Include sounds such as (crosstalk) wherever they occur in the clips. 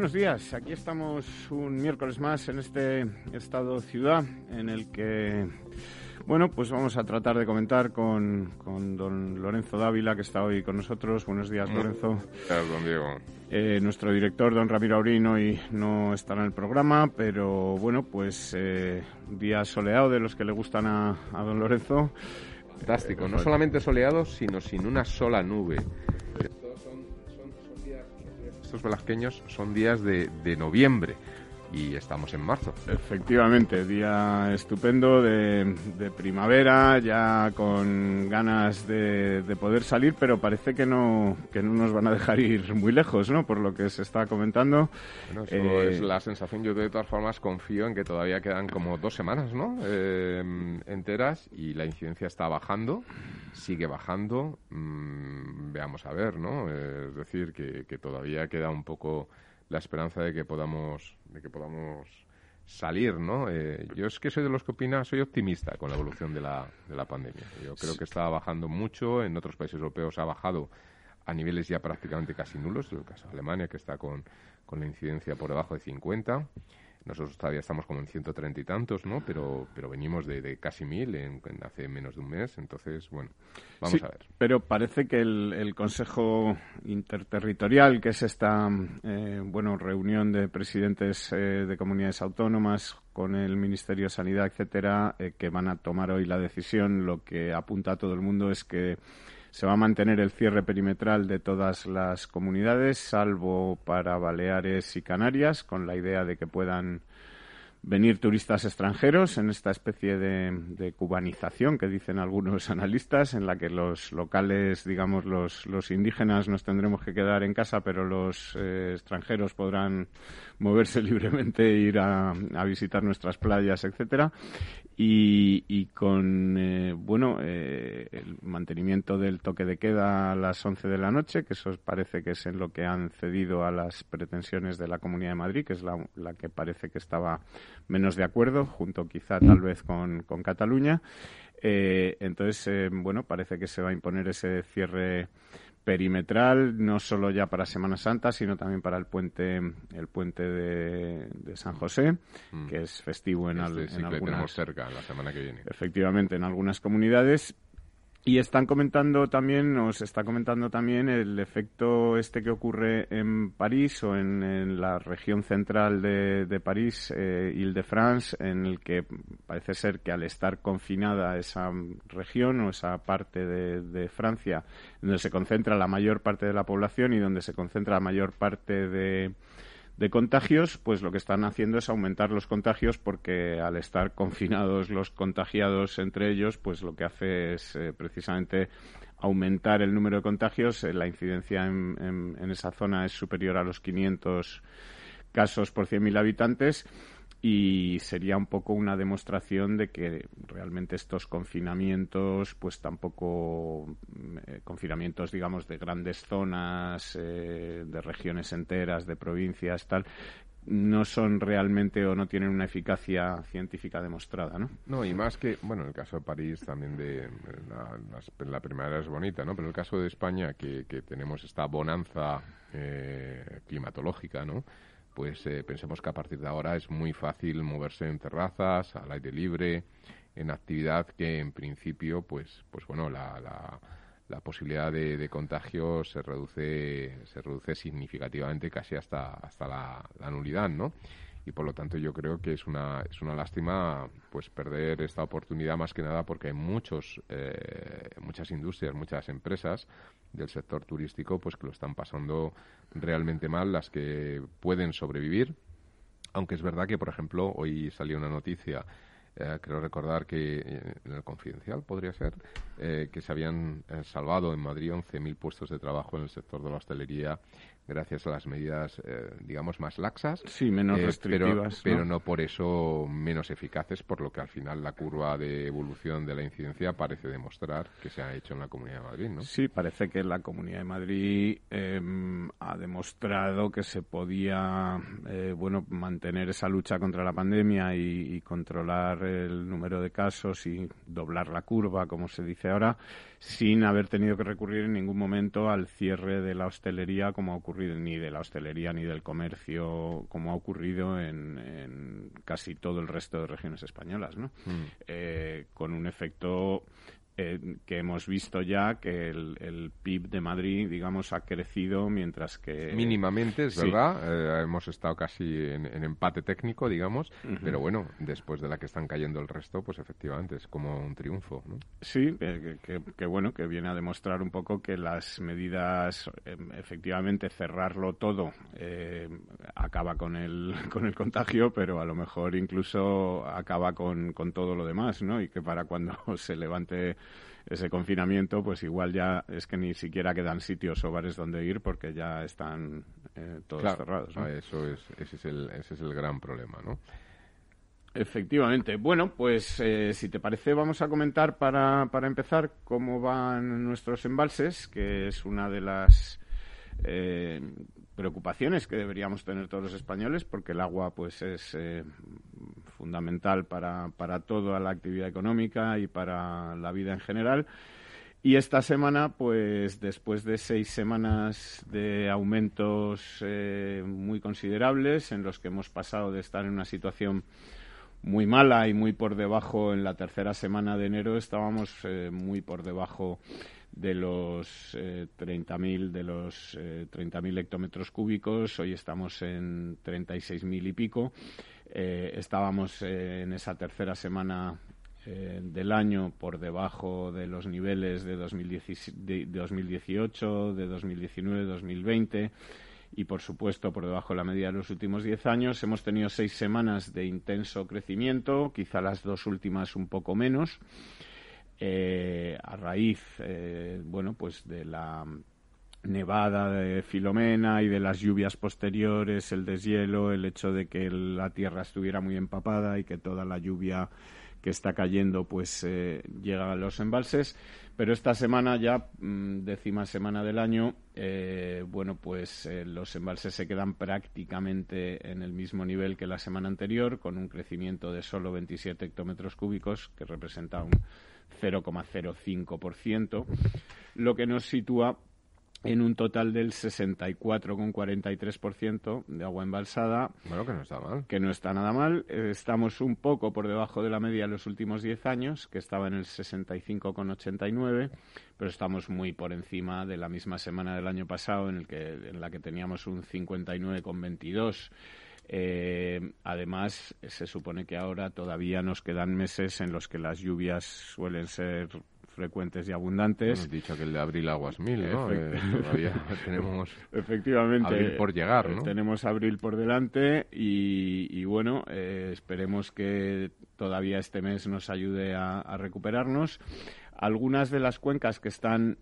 Buenos días. Aquí estamos un miércoles más en este estado ciudad en el que, bueno, pues vamos a tratar de comentar con, con don Lorenzo Dávila, que está hoy con nosotros. Buenos días, Lorenzo. Gracias, don Diego. Eh, nuestro director, don Ramiro Aurino, hoy no estará en el programa, pero bueno, pues eh, día soleado de los que le gustan a, a don Lorenzo. Fantástico. No solamente soleado, sino sin una sola nube. Estos velasqueños son días de, de noviembre y estamos en marzo. Efectivamente, día estupendo de, de primavera, ya con ganas de, de, poder salir, pero parece que no, que no nos van a dejar ir muy lejos, ¿no? Por lo que se está comentando. Bueno, eso eh, es la sensación. Yo de todas formas confío en que todavía quedan como dos semanas, ¿no? Eh, enteras y la incidencia está bajando, sigue bajando. Mm, veamos a ver, ¿no? Eh, es decir, que, que todavía queda un poco la esperanza de que podamos, de que podamos salir, ¿no? Eh, yo es que soy de los que opina, soy optimista con la evolución de la, de la pandemia. Yo creo que está bajando mucho, en otros países europeos ha bajado a niveles ya prácticamente casi nulos, en el caso de Alemania, que está con, con la incidencia por debajo de 50. Nosotros todavía estamos como en 130 y tantos, ¿no? Pero, pero venimos de, de casi mil en, en, hace menos de un mes. Entonces, bueno, vamos sí, a ver. Pero parece que el, el Consejo Interterritorial, que es esta eh, bueno, reunión de presidentes eh, de comunidades autónomas con el Ministerio de Sanidad, etcétera, eh, que van a tomar hoy la decisión, lo que apunta a todo el mundo es que se va a mantener el cierre perimetral de todas las comunidades, salvo para Baleares y Canarias, con la idea de que puedan venir turistas extranjeros en esta especie de, cubanización que dicen algunos (laughs) analistas, en la que los locales, digamos, los, los indígenas nos tendremos que quedar en casa, pero los eh, extranjeros podrán moverse (laughs) libremente ir a, a visitar nuestras playas, etcétera. Y, y, con eh, bueno eh, el mantenimiento del toque de queda a las 11 de la noche, que eso parece que es en lo que han cedido a las pretensiones de la Comunidad de Madrid, que es la, la que parece que estaba menos de acuerdo, junto quizá tal vez con, con Cataluña. Eh, entonces, eh, bueno, parece que se va a imponer ese cierre perimetral, no solo ya para Semana Santa, sino también para el puente, el puente de, de San José, mm. que es festivo en, este, al, sí que algunas. tenemos cerca la semana que viene. Efectivamente, en algunas comunidades. Y están comentando también, nos está comentando también el efecto este que ocurre en París o en, la región central de, París, eh, Ile-de-France, en el que parece ser que al estar confinada esa región o esa parte de, Francia, donde se concentra la mayor parte de la población y donde se concentra la mayor parte de, de contagios, pues lo que están haciendo es aumentar los contagios porque al estar confinados los contagiados entre ellos, pues lo que hace es eh, precisamente aumentar el número de contagios. Eh, la incidencia en, en, esa zona es superior a los 500 casos por 100.000 habitantes y sería un poco una demostración de que realmente estos confinamientos, pues tampoco eh, confinamientos, digamos, de grandes zonas, eh, de regiones enteras, de provincias, tal, no son realmente o no tienen una eficacia científica demostrada, ¿no? No, y más que, bueno, en el caso de París también de la, la, la primavera es bonita, ¿no? Pero el caso de España, que, que tenemos esta bonanza eh, climatológica, ¿no? Pues eh, pensemos que a partir de ahora es muy fácil moverse en terrazas, al aire libre, en actividad que en principio, pues, pues bueno, la, la, posibilidad de, de, contagio se reduce, se reduce significativamente casi hasta, hasta la, la nulidad, ¿no? Y por lo tanto yo creo que es una es una lástima pues perder esta oportunidad más que nada porque hay muchos eh, muchas industrias muchas empresas del sector turístico pues que lo están pasando realmente mal las que pueden sobrevivir. Aunque es verdad que por ejemplo hoy salió una noticia eh, creo recordar que eh, en el confidencial podría ser eh, que se habían salvado en Madrid 11.000 puestos de trabajo en el sector de la hostelería gracias a las medidas, eh, digamos, más laxas. Sí, menos eh, restrictivas. Pero, ¿no? por eso menos eficaces, por lo que al final la curva de evolución de la incidencia parece demostrar que se ha hecho en la Comunidad de Madrid, ¿no? Sí, parece que la Comunidad de Madrid em, ha demostrado que se podía, eh, bueno, mantener esa lucha contra la pandemia y, y controlar el número de casos y doblar la curva, como se dice ahora, sin haber tenido que recurrir en ningún momento al cierre de la hostelería como ha ocurrido, ni de la hostelería ni del comercio como ha ocurrido en, casi todo el resto de regiones españolas, ¿no? Mm. Eh, con un efecto eh, que hemos visto ya que el, PIB de Madrid, digamos, ha crecido mientras que... Mínimamente, es verdad. Eh, hemos estado casi en, empate técnico, digamos, pero bueno, después de la que están cayendo el resto, pues efectivamente es como un triunfo. ¿no? Sí, que, bueno, que viene a demostrar un poco que las medidas, em, efectivamente, cerrarlo todo eh, acaba con el, (laughs) con el contagio, pero a lo mejor incluso acaba con, con todo lo demás, ¿no? Y que para cuando (laughs) se levante ese confinamiento, pues igual ya es que ni siquiera quedan sitios o bares donde ir porque ya están eh, todos cerrados. ¿no? Eso es, ese, es el, ese es el gran problema, ¿no? Efectivamente. Bueno, pues eh, si te parece vamos a comentar para, para empezar cómo van nuestros embalses, que es una de las eh, preocupaciones que deberíamos tener todos los españoles, porque el agua pues es eh, fundamental para, para toda la actividad económica y para la vida en general. Y esta semana, pues después de seis semanas de aumentos eh, muy considerables, en los que hemos pasado de estar en una situación muy mala y muy por debajo en la tercera semana de enero, estábamos muy por debajo de los eh, 30.000 de los eh, 30.000 hectómetros cúbicos. Hoy estamos en 36.000 y pico. Eh, estábamos eh, en esa tercera semana eh, del año por debajo de los niveles de, 2018, de 2019, 2020 y, por supuesto, por debajo de la media de los últimos diez años. Hemos tenido seis semanas de intenso crecimiento, quizá las dos últimas un poco menos. Eh, a raíz, eh, bueno, pues de la nevada de Filomena y de las lluvias posteriores, el deshielo, el hecho de que la tierra estuviera muy empapada y que toda la lluvia que está cayendo pues eh, llega a los embalses. Pero esta semana ya, mm, décima semana del año, bueno, pues los embalses se quedan prácticamente en el mismo nivel que la semana anterior, con un crecimiento de solo 27 hectómetros cúbicos, que representa un 0,05%, lo que nos sitúa en un total del 64,43% de agua embalsada. Bueno, que no está mal. Que no está nada mal. Estamos un poco por debajo de la media de los últimos 10 años, que estaba en el 65,89, pero estamos muy por encima de la misma semana del año pasado, en, el que, en la que teníamos un 59,22. Eh, además, se supone que ahora todavía nos quedan meses en los que las lluvias suelen ser frecuentes y abundantes. dicho que el de abril aguas mil, ¿no? Eh, todavía (laughs) tenemos Efectivamente, abril por llegar, ¿no? Tenemos abril por delante y, bueno, eh, esperemos que todavía este mes nos ayude a recuperarnos. Algunas de las cuencas que están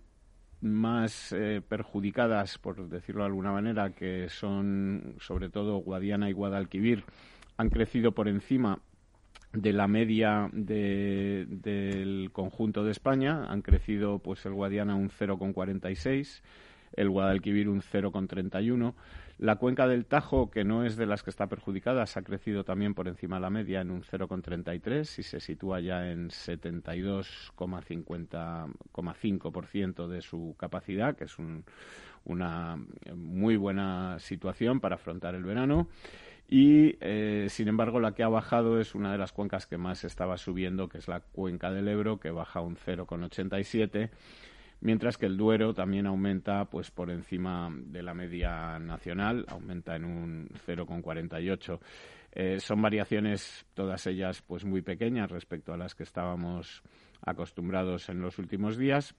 más eh, perjudicadas, por decirlo de alguna manera, que son sobre todo Guadiana y Guadalquivir, han crecido por encima de la media del conjunto de España. Han crecido pues el Guadiana un 0,46, el Guadalquivir un 0,31 la cuenca del Tajo, que no es de las que está perjudicadas, ha crecido también por encima de la media en un 0,33 y se sitúa ya en 72,5% de su capacidad, que es una muy buena situación para afrontar el verano. Y, eh, sin embargo, la que ha bajado es una de las cuencas que más estaba subiendo, que es la cuenca del Ebro, que baja un 0,87 mientras que el Duero también aumenta pues por encima de la media nacional, aumenta en un 0,48. Eh, son variaciones todas ellas pues muy pequeñas respecto a las que estábamos acostumbrados en los últimos días.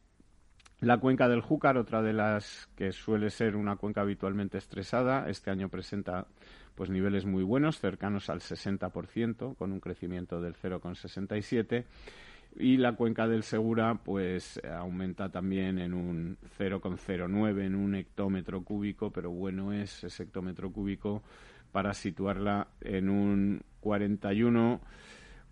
La cuenca del Júcar, otra de las que suele ser una cuenca habitualmente estresada, este año presenta pues niveles muy buenos, cercanos al 60%, con un crecimiento del 0,67 y la cuenca del Segura pues aumenta también en un 0,09 en un hectómetro cúbico, pero bueno es ese hectómetro cúbico para situarla en un 41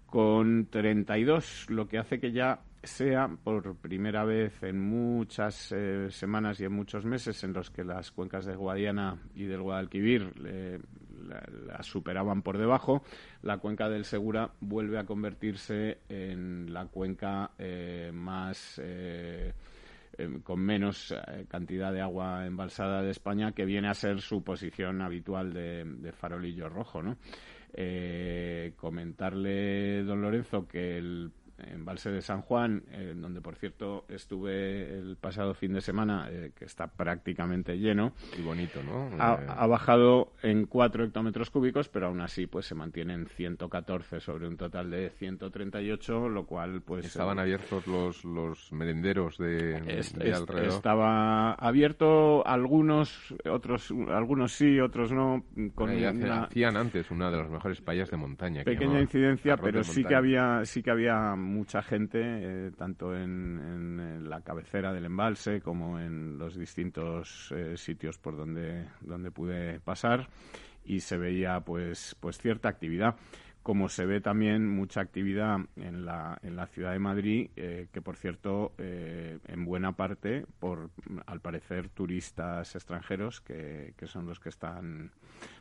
con 32, lo que hace que ya sea por primera vez en muchas eh, semanas y en muchos meses en los que las cuencas de Guadiana y del Guadalquivir la, superaban por debajo, la cuenca del Segura vuelve a convertirse en la cuenca eh, más eh, em, con menos cantidad de agua embalsada de España, que viene a ser su posición habitual de, farolillo rojo, ¿no? comentarle, don Lorenzo, que el embalse de San Juan, eh, donde por cierto estuve el pasado fin de semana, eh, que está prácticamente lleno. Y bonito, ¿no? Ha, eh, ha, bajado en 4 hectómetros cúbicos, pero aún así pues se mantiene en 114 sobre un total de 138, lo cual pues... Estaban abiertos los, los merenderos de, alrededor. Estaba abierto algunos, otros algunos sí, otros no. Con Hacían antes una de las mejores playas de montaña. Pequeña incidencia, pero sí que había sí que había mucha gente, eh, tanto en, la cabecera del embalse como en los distintos eh, sitios por donde, donde pude pasar y se veía pues, pues cierta actividad como se ve también mucha actividad en la, en la ciudad de Madrid, eh, que por cierto, eh, en buena parte, por al parecer turistas extranjeros, que, que, son los que están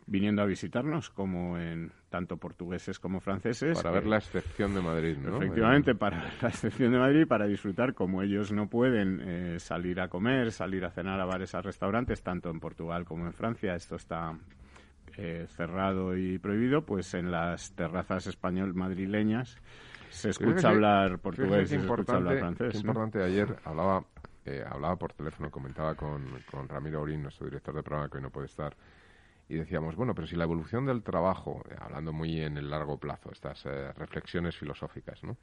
viniendo a visitarnos, como en tanto portugueses como franceses. Para ver la excepción de Madrid, ¿no? Efectivamente, para la excepción de Madrid, para disfrutar, como ellos no pueden eh, salir a comer, salir a cenar a bares, a restaurantes, tanto en Portugal como en Francia, esto está eh, cerrado y prohibido, pues en las terrazas español madrileñas se escucha hablar portugués y se escucha hablar francés. Es importante, ayer hablaba, eh, hablaba por teléfono, comentaba con, con Ramiro Orín, nuestro director de programa que hoy no puede estar, y decíamos, bueno, pero si la evolución del trabajo, eh, hablando muy en el largo plazo, estas reflexiones filosóficas, ¿no?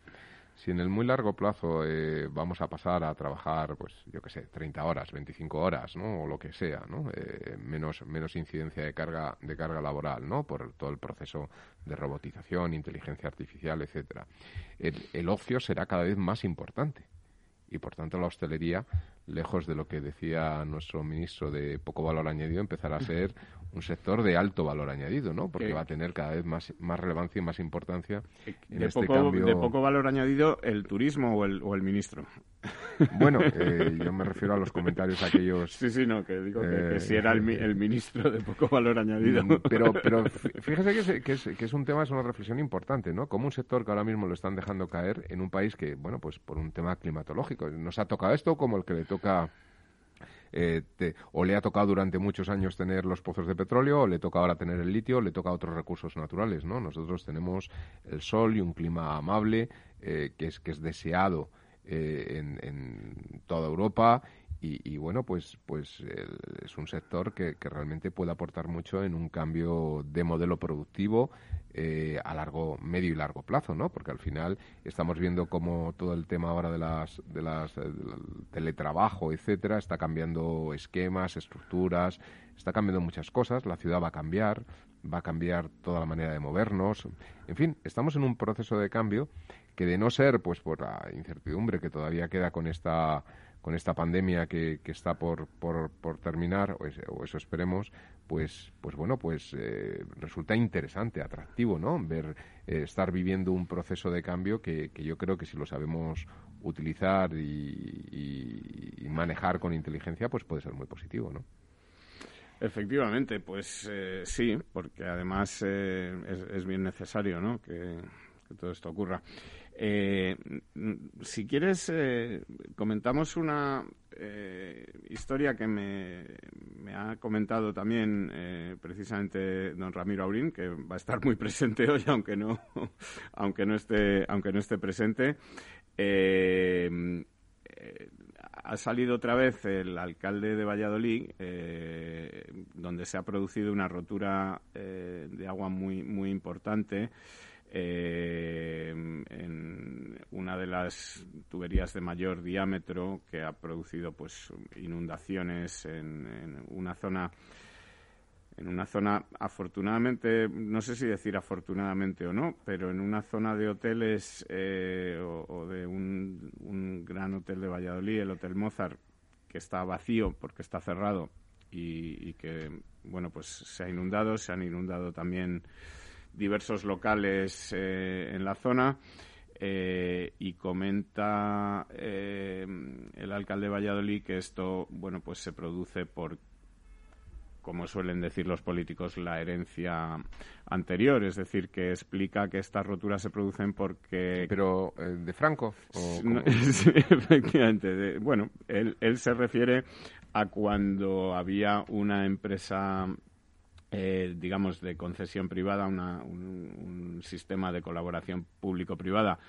si en el muy largo plazo eh, vamos a pasar a trabajar, pues yo qué sé, 30 horas, 25 horas, ¿no? O lo que sea, ¿no? Eh, menos, menos incidencia de carga, de carga laboral, ¿no? Por todo el proceso de robotización, inteligencia artificial, etcétera. el ocio será cada vez más importante y por tanto la hostelería, lejos de lo que decía nuestro ministro de poco valor añadido, empezará a ser (laughs) un sector de alto valor añadido, ¿no? Porque va a tener cada vez más, más relevancia y más importancia en de este poco, cambio. De poco valor añadido el turismo o el, o el ministro. (laughs) Bueno, eh, yo me refiero a los comentarios aquellos... Sí, sí, no, que digo que, si era el, el, ministro de poco valor añadido. Mm, pero, pero (laughs) fíjese que es, que, es, que es un tema, es una reflexión importante, ¿no? Como un sector que ahora mismo lo están dejando caer en un país que, bueno, pues por un tema climatológico. Nos ha tocado esto como el que le toca eh, o le ha tocado durante muchos años tener los pozos de petróleo, o le toca ahora tener el litio, o le toca otros recursos naturales, ¿no? Nosotros tenemos el sol y un clima amable eh, que, es, que es deseado eh, en, toda Europa y, bueno, pues, pues es un sector que, realmente puede aportar mucho en un cambio de modelo productivo eh, a largo, medio y largo plazo, ¿no? Porque al final estamos viendo cómo todo el tema ahora de las, de las del teletrabajo, etcétera, está cambiando esquemas, estructuras, está cambiando muchas cosas. La ciudad va a cambiar, va a cambiar toda la manera de movernos. En fin, estamos en un proceso de cambio que de no ser, pues, por la incertidumbre que todavía queda con esta con esta pandemia que, que está por, por, por terminar, o, eso esperemos, pues, pues bueno, pues eh, resulta interesante, atractivo, ¿no? Ver, eh, estar viviendo un proceso de cambio que, yo creo que si lo sabemos utilizar y, manejar con inteligencia, pues puede ser muy positivo, ¿no? Efectivamente, pues eh, sí, porque además es, es, bien necesario, ¿no? Que todo esto ocurra. Eh, si quieres, eh, comentamos una eh, historia que me, ha comentado también eh, precisamente don Ramiro Aurín, que va a estar muy (laughs) presente hoy, aunque no, aunque no esté, aunque no esté presente. ha salido otra vez el alcalde de Valladolid, donde se ha producido una rotura de agua muy, muy importante eh, en una de las tuberías de mayor diámetro que ha producido pues inundaciones en, una zona en una zona, afortunadamente, no sé si decir afortunadamente o no, pero en una zona de hoteles eh, o, de un, un, gran hotel de Valladolid, el Hotel Mozart, que está vacío porque está cerrado y, que, bueno, pues se ha inundado, se han inundado también diversos locales eh, en la zona. Eh, y comenta el alcalde de Valladolid que esto bueno pues se produce por como suelen decir los políticos, la herencia anterior, es decir, que explica que estas roturas se producen porque... ¿Pero eh, de Franco? (laughs) efectivamente. bueno, él, él se refiere a cuando había una empresa eh, digamos, de concesión privada, una, un, sistema de colaboración público-privada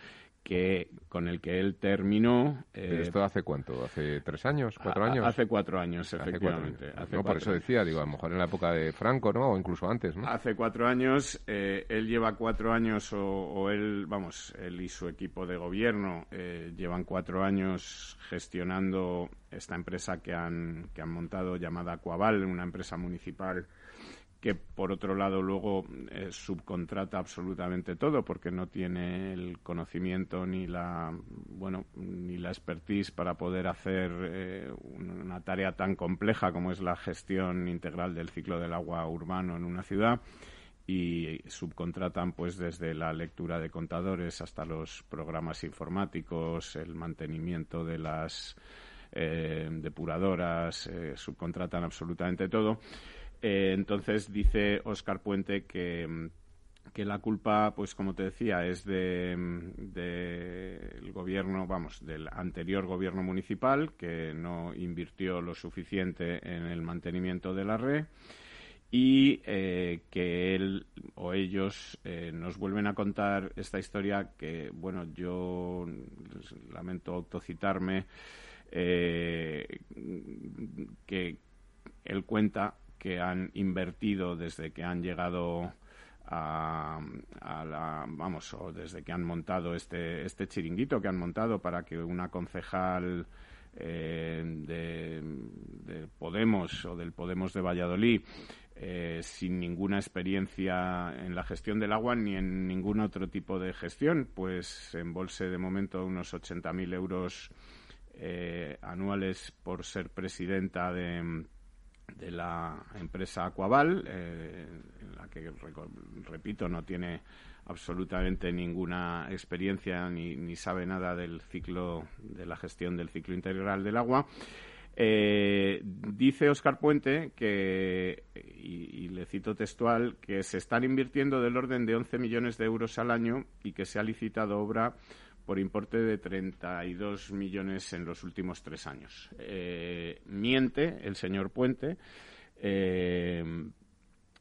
que con el que él terminó. Eh, ¿Esto hace cuánto? ¿Hace tres años? ¿Cuatro años? Hace cuatro años, efectivamente. no, por eso decía, digo, a lo mejor en la época de Franco, ¿no? O incluso antes, ¿no? Hace cuatro años, eh, él lleva cuatro años, o, él, vamos, él y su equipo de gobierno eh, llevan cuatro años gestionando esta empresa que han, que han montado llamada Coaval, una empresa municipal que por otro lado luego eh, subcontrata absolutamente todo porque no tiene el conocimiento ni la bueno ni la expertise para poder hacer eh, una tarea tan compleja como es la gestión integral del ciclo del agua urbano en una ciudad. Y subcontratan pues desde la lectura de contadores hasta los programas informáticos el mantenimiento de las eh, depuradoras subcontratan absolutamente todo eh, entonces dice Oscar Puente que, la culpa, pues como te decía, es del de, gobierno, vamos, del anterior gobierno municipal, que no invirtió lo suficiente en el mantenimiento de la red y eh, que él o ellos eh, nos vuelven a contar esta historia que, bueno, yo lamento autocitarme, que él cuenta que han invertido desde que han llegado a, la, vamos, o desde que han montado este, este chiringuito que han montado para que una concejal eh, de, Podemos o del Podemos de Valladolid eh, sin ninguna experiencia en la gestión del agua ni en ningún otro tipo de gestión, pues embolse de momento unos 80.000 euros eh, anuales por ser presidenta de, de la empresa Aquaval, eh, en la que, repito, no tiene absolutamente ninguna experiencia ni, sabe nada del ciclo, de la gestión del ciclo integral del agua. Eh, dice Oscar Puente que, y, le cito textual, que se están invirtiendo del orden de 11 millones de euros al año y que se ha licitado obra por importe de 32 millones en los últimos tres años. Eh, miente el señor Puente. Eh,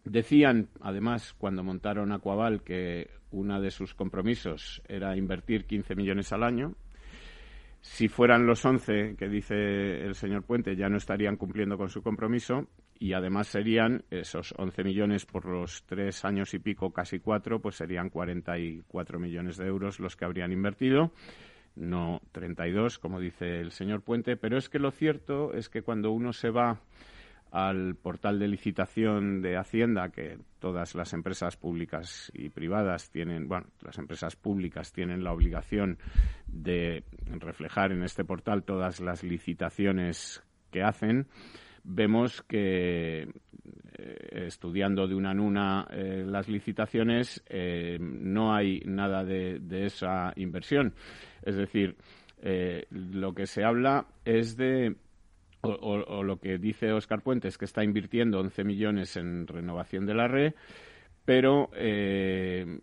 decían, además, cuando montaron Aquaval, que uno de sus compromisos era invertir 15 millones al año. Si fueran los 11 que dice el señor Puente, ya no estarían cumpliendo con su compromiso y además serían esos 11 millones por los tres años y pico, casi cuatro, pues serían 44 millones de euros los que habrían invertido, no 32, como dice el señor Puente. Pero es que lo cierto es que cuando uno se va al portal de licitación de Hacienda, que todas las empresas públicas y privadas tienen, bueno, las empresas públicas tienen la obligación de reflejar en este portal todas las licitaciones que hacen, vemos que eh, estudiando de una en una eh, las licitaciones eh, no hay nada de, esa inversión. Es decir, lo que se habla es de o, o, lo que dice Oscar Puentes, que está invirtiendo 11 millones en renovación de la red, pero eh,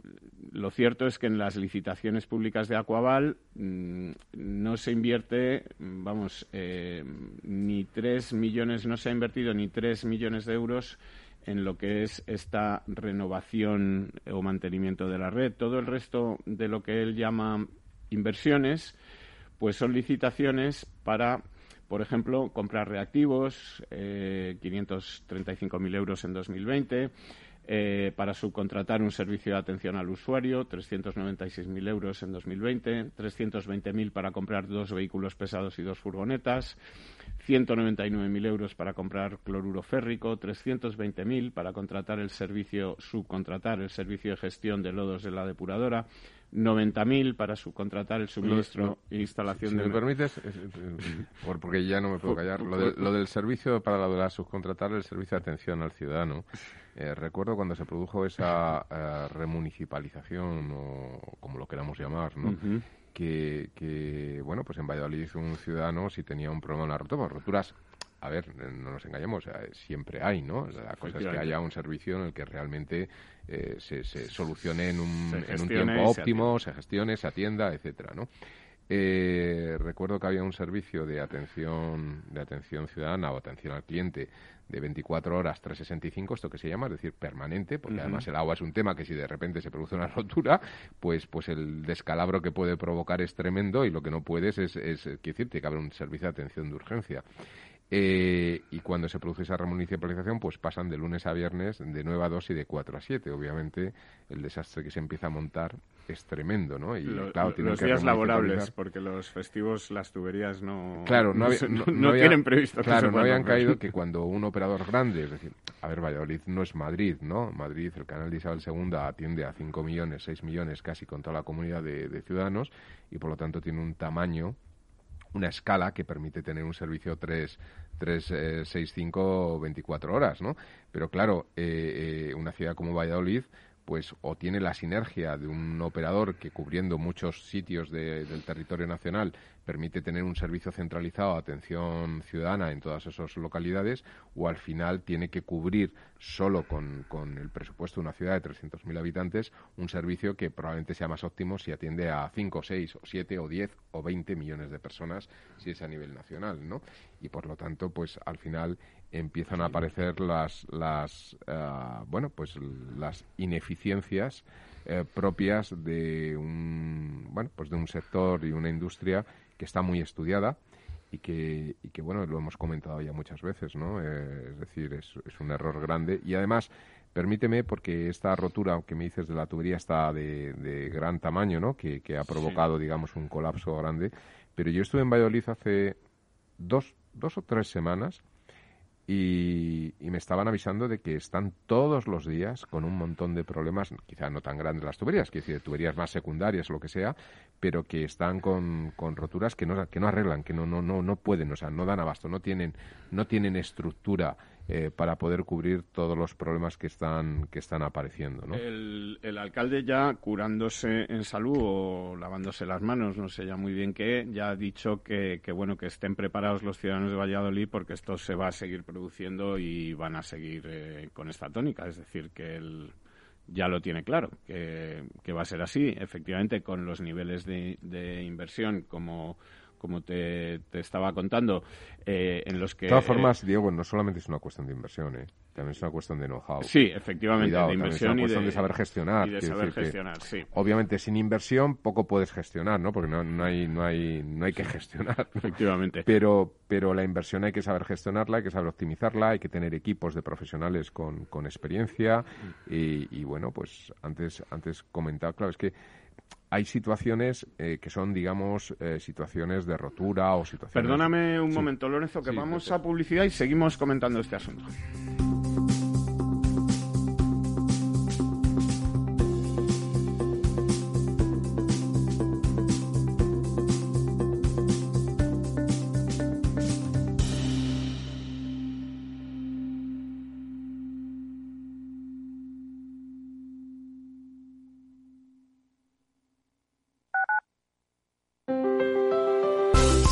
lo cierto es que en las licitaciones públicas de Aquaval mm, no se invierte, vamos, eh, ni tres millones, no se ha invertido ni tres millones de euros en lo que es esta renovación o mantenimiento de la red. Todo el resto de lo que él llama inversiones, pues son licitaciones para por ejemplo, comprar reactivos, eh, 535.000 euros en 2020. Eh, para subcontratar un servicio de atención al usuario, 396.000 euros en 2020, 320.000 para comprar dos vehículos pesados y dos furgonetas, 199.000 euros para comprar cloruro férrico, 320.000 para contratar el servicio, subcontratar el servicio de gestión de lodos de la depuradora, 90.000 para subcontratar el suministro e instalación si de... me permites, porque ya no me puedo callar, lo, del servicio para la, la subcontratar el servicio de atención al ciudadano. Eh, recuerdo cuando se produjo esa eh, remunicipalización, o como lo queramos llamar, ¿no? que, bueno, pues en Valladolid un ciudadano si tenía un problema en la rotura, pues roturas a ver, no nos engañemos, siempre hay, ¿no? La cosa es que haya un servicio en el que realmente eh, se, solucione en un, en un tiempo óptimo, se, gestione, se atienda, etcétera, ¿no? Eh, recuerdo que había un servicio de atención, de atención ciudadana o atención al cliente de 24 horas 365, esto que se llama, es decir, permanente, porque además el agua es un tema que si de repente se produce una (laughs) rotura, pues, pues el descalabro que puede provocar es tremendo y lo que no puedes es, es, es decir, tiene que haber un servicio de atención de urgencia. Eh, y cuando se produce esa remunicipalización, pues pasan de lunes a viernes de 9 a 2 y de 4 a 7. Obviamente, el desastre que se empieza a montar es tremendo, ¿no? Y, claro, los días laborables, porque los festivos, las tuberías no, claro, no, no, tienen previsto Claro, no habían caído que (laughs) cuando un operador grande, es decir, a ver, Valladolid no es Madrid, ¿no? Madrid, el canal de Isabel II atiende a 5 millones, 6 millones casi con toda la comunidad de, de ciudadanos y por lo tanto tiene un tamaño una escala que permite tener un servicio 3, 3 6, 5, 24 horas, ¿no? Pero claro, eh, eh, una ciudad como Valladolid pues o tiene la sinergia de un operador que cubriendo muchos sitios del territorio nacional permite tener un servicio centralizado de atención ciudadana en todas esas localidades o al final tiene que cubrir solo con, el presupuesto de una ciudad de 300.000 habitantes un servicio que probablemente sea más óptimo si atiende a 5, 6 o 7 o 10 o 20 millones de personas si es a nivel nacional, ¿no? Y por lo tanto, pues al final empiezan a aparecer las, las uh, bueno, pues las ineficiencias eh, propias de un, bueno, pues de un sector y una industria que está muy estudiada y que, y que bueno, lo hemos comentado ya muchas veces, ¿no? Eh, es decir, es, es, un error grande y además, permíteme, porque esta rotura que me dices de la tubería está de, de gran tamaño, ¿no? Que, que ha provocado, digamos, un colapso grande, pero yo estuve en Valladolid hace dos, dos o tres semanas y, me estaban avisando de que están todos los días con un montón de problemas, quizá no tan grandes las tuberías, que decir, tuberías más secundarias o lo que sea, pero que están con, con roturas que no, que no arreglan, que no, no, no, no pueden, o sea, no dan abasto, no tienen, no tienen estructura eh, para poder cubrir todos los problemas que están, que están apareciendo. ¿no? El, el, alcalde ya curándose en salud o lavándose las manos, no sé ya muy bien qué, ya ha dicho que, bueno que estén preparados los ciudadanos de Valladolid porque esto se va a seguir produciendo y van a seguir eh, con esta tónica, es decir que él ya lo tiene claro, que, va a ser así, efectivamente con los niveles de inversión como como te, estaba contando, eh, en los que... De todas formas, Diego, no solamente es una cuestión de inversión, ¿eh? también es una cuestión de know-how. Sí, efectivamente, de inversión es una cuestión de, saber gestionar. Y de saber gestionar, sí. Obviamente, sin inversión poco puedes gestionar, ¿no? Porque no, no, hay, no, hay, no hay que gestionar. (laughs) Efectivamente. Pero, pero la inversión hay que saber gestionarla, hay que saber optimizarla, hay que tener equipos de profesionales con, con experiencia y, y, bueno, pues antes, antes comentaba, claro, es que hay situaciones eh, que son, digamos, eh, situaciones de rotura o situaciones... Perdóname un momento, Lorenzo, que vamos a publicidad y seguimos comentando este asunto.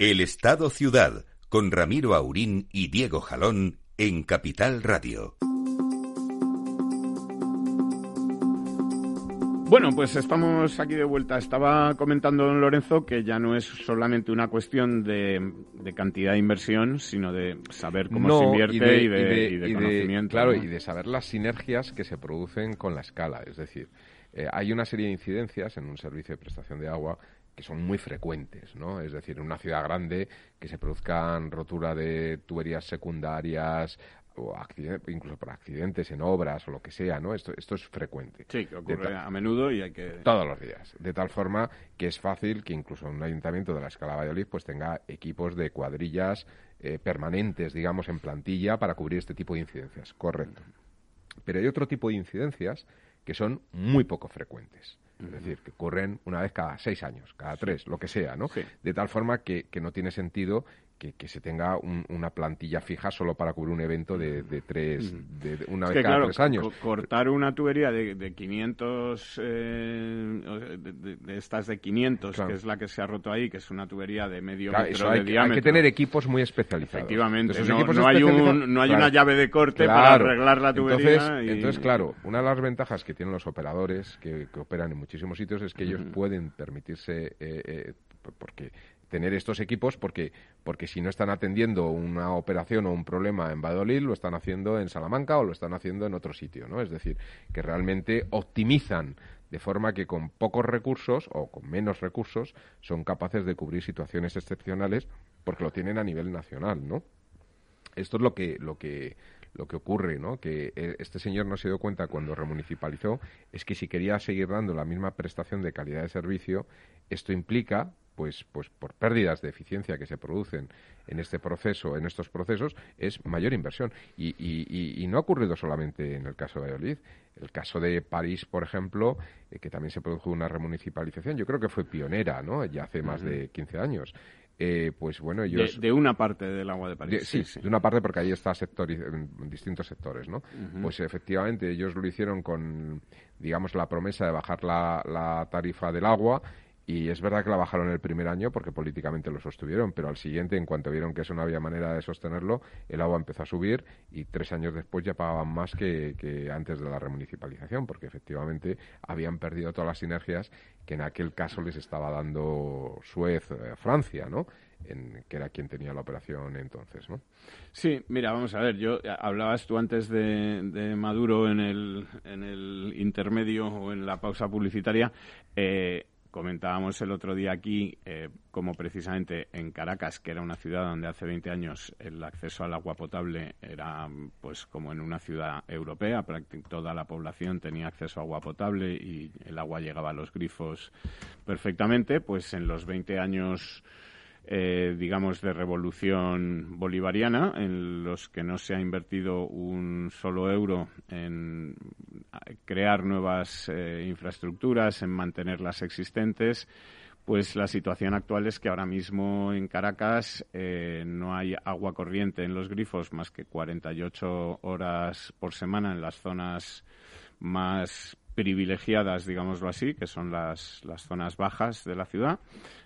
El Estado Ciudad, con Ramiro Aurín y Diego Jalón en Capital Radio. Bueno, pues estamos aquí de vuelta. Estaba comentando don Lorenzo que ya no es solamente una cuestión de, cantidad de inversión, sino de saber cómo se invierte y de, conocimiento. claro, y de saber las sinergias que se producen con la escala. Es decir, eh, hay una serie de incidencias en un servicio de prestación de agua que son muy frecuentes, ¿no? Es decir, en una ciudad grande que se produzcan rotura de tuberías secundarias o incluso por accidentes en obras o lo que sea, ¿no? Esto, esto es frecuente. Sí, que ocurre a menudo y hay que... Todos los días. De tal forma que es fácil que incluso un ayuntamiento de la escala Valladolid pues tenga equipos de cuadrillas eh, permanentes, digamos, en plantilla para cubrir este tipo de incidencias. Correcto. Pero hay otro tipo de incidencias que son muy poco frecuentes. Es decir, que ocurren una vez cada seis años, cada tres, lo que sea, ¿no? De tal forma que, que, no tiene sentido que, se tenga una plantilla fija solo para cubrir un evento de, tres, de, una vez cada tres años. cortar una tubería de, de 500, eh, de, estas de 500, que es la que se ha roto ahí, que es una tubería de medio metro de hay, diámetro. Hay que tener equipos muy especializados. Efectivamente, no, hay, no hay una llave de corte para arreglar la tubería. Entonces, claro, una de las ventajas que tienen los operadores que, operan en muchísimos sitios es que ellos pueden permitirse, eh, eh, porque tener estos equipos porque, porque si no están atendiendo una operación o un problema en Badolil, lo están haciendo en Salamanca o lo están haciendo en otro sitio, ¿no? Es decir, que realmente optimizan de forma que con pocos recursos o con menos recursos son capaces de cubrir situaciones excepcionales porque lo tienen a nivel nacional, ¿no? Esto es lo que, lo que, lo que ocurre, ¿no? Que eh, este señor no se dio cuenta cuando remunicipalizó, es que si quería seguir dando la misma prestación de calidad de servicio, esto implica pues, pues por pérdidas de eficiencia que se producen en este proceso, en estos procesos, es mayor inversión. Y, y, no ha ocurrido solamente en el caso de Valladolid. El caso de París, por ejemplo, eh, que también se produjo una remunicipalización, yo creo que fue pionera, ¿no? Ya hace más de 15 años. Eh, pues bueno, ellos... De, una parte del agua de París. sí, de una parte porque ahí está sector, en distintos sectores, ¿no? Pues efectivamente ellos lo hicieron con, digamos, la promesa de bajar la, la tarifa del agua y es verdad que la bajaron el primer año porque políticamente lo sostuvieron, pero al siguiente, en cuanto vieron que eso no había manera de sostenerlo, el agua empezó a subir y tres años después ya pagaban más que, antes de la remunicipalización, porque efectivamente habían perdido todas las sinergias que en aquel caso les estaba dando Suez, eh, Francia, ¿no? En, que era quien tenía la operación entonces, ¿no? Sí, mira, vamos a ver, yo eh, hablabas tú antes de, de Maduro en el, en el intermedio o en la pausa publicitaria. Eh, Comentábamos el otro día aquí eh, como precisamente en Caracas, que era una ciudad donde hace 20 años el acceso al agua potable era pues como en una ciudad europea, toda la población tenía acceso a agua potable y el agua llegaba a los grifos perfectamente, pues en los 20 años eh, digamos, de revolución bolivariana, en los que no se ha invertido un solo euro en crear nuevas eh, infraestructuras, en mantener las existentes, pues la situación actual es que ahora mismo en Caracas eh, no hay agua corriente en los grifos más que 48 horas por semana en las zonas más privilegiadas, digámoslo así, que son las, las zonas bajas de la ciudad.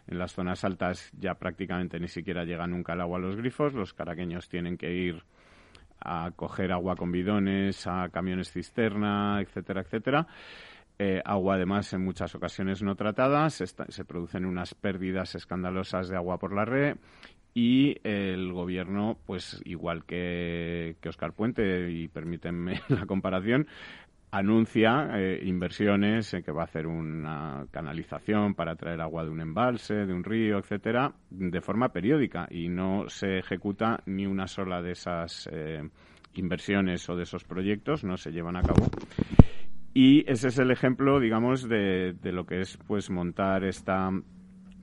En las zonas altas ya prácticamente ni siquiera llega nunca el agua a los grifos. Los caraqueños tienen que ir a coger agua con bidones, a camiones cisterna, etcétera, etcétera. Eh, agua además en muchas ocasiones no tratadas, se producen unas pérdidas escandalosas de agua por la red y el gobierno, pues igual que, que Oscar Puente, y permítanme (laughs) la comparación, anuncia eh, inversiones en que va a hacer una canalización para traer agua de un embalse, de un río, etcétera, de forma periódica y no se ejecuta ni una sola de esas eh, inversiones o de esos proyectos, no se llevan a cabo. Y ese es el ejemplo, digamos, de, de lo que es pues montar esta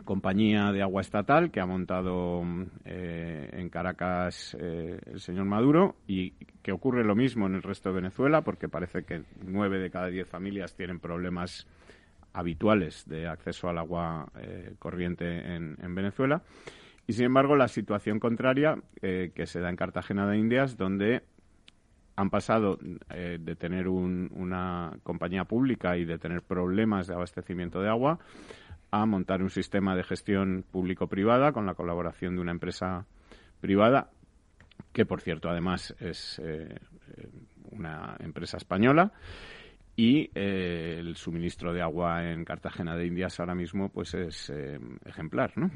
compañía de agua estatal que ha montado eh, en Caracas eh, el señor Maduro y que ocurre lo mismo en el resto de Venezuela porque parece que nueve de cada diez familias tienen problemas habituales de acceso al agua eh, corriente en, Venezuela. Y sin embargo, la situación contraria que se da en Cartagena de Indias, donde han pasado de tener una compañía pública y de tener problemas de abastecimiento de agua a montar un sistema de gestión público-privada con la colaboración de una empresa privada, que por cierto además es eh, una empresa española. Y eh, el suministro de agua en Cartagena de Indias ahora mismo pues es eh, ejemplar, ¿no?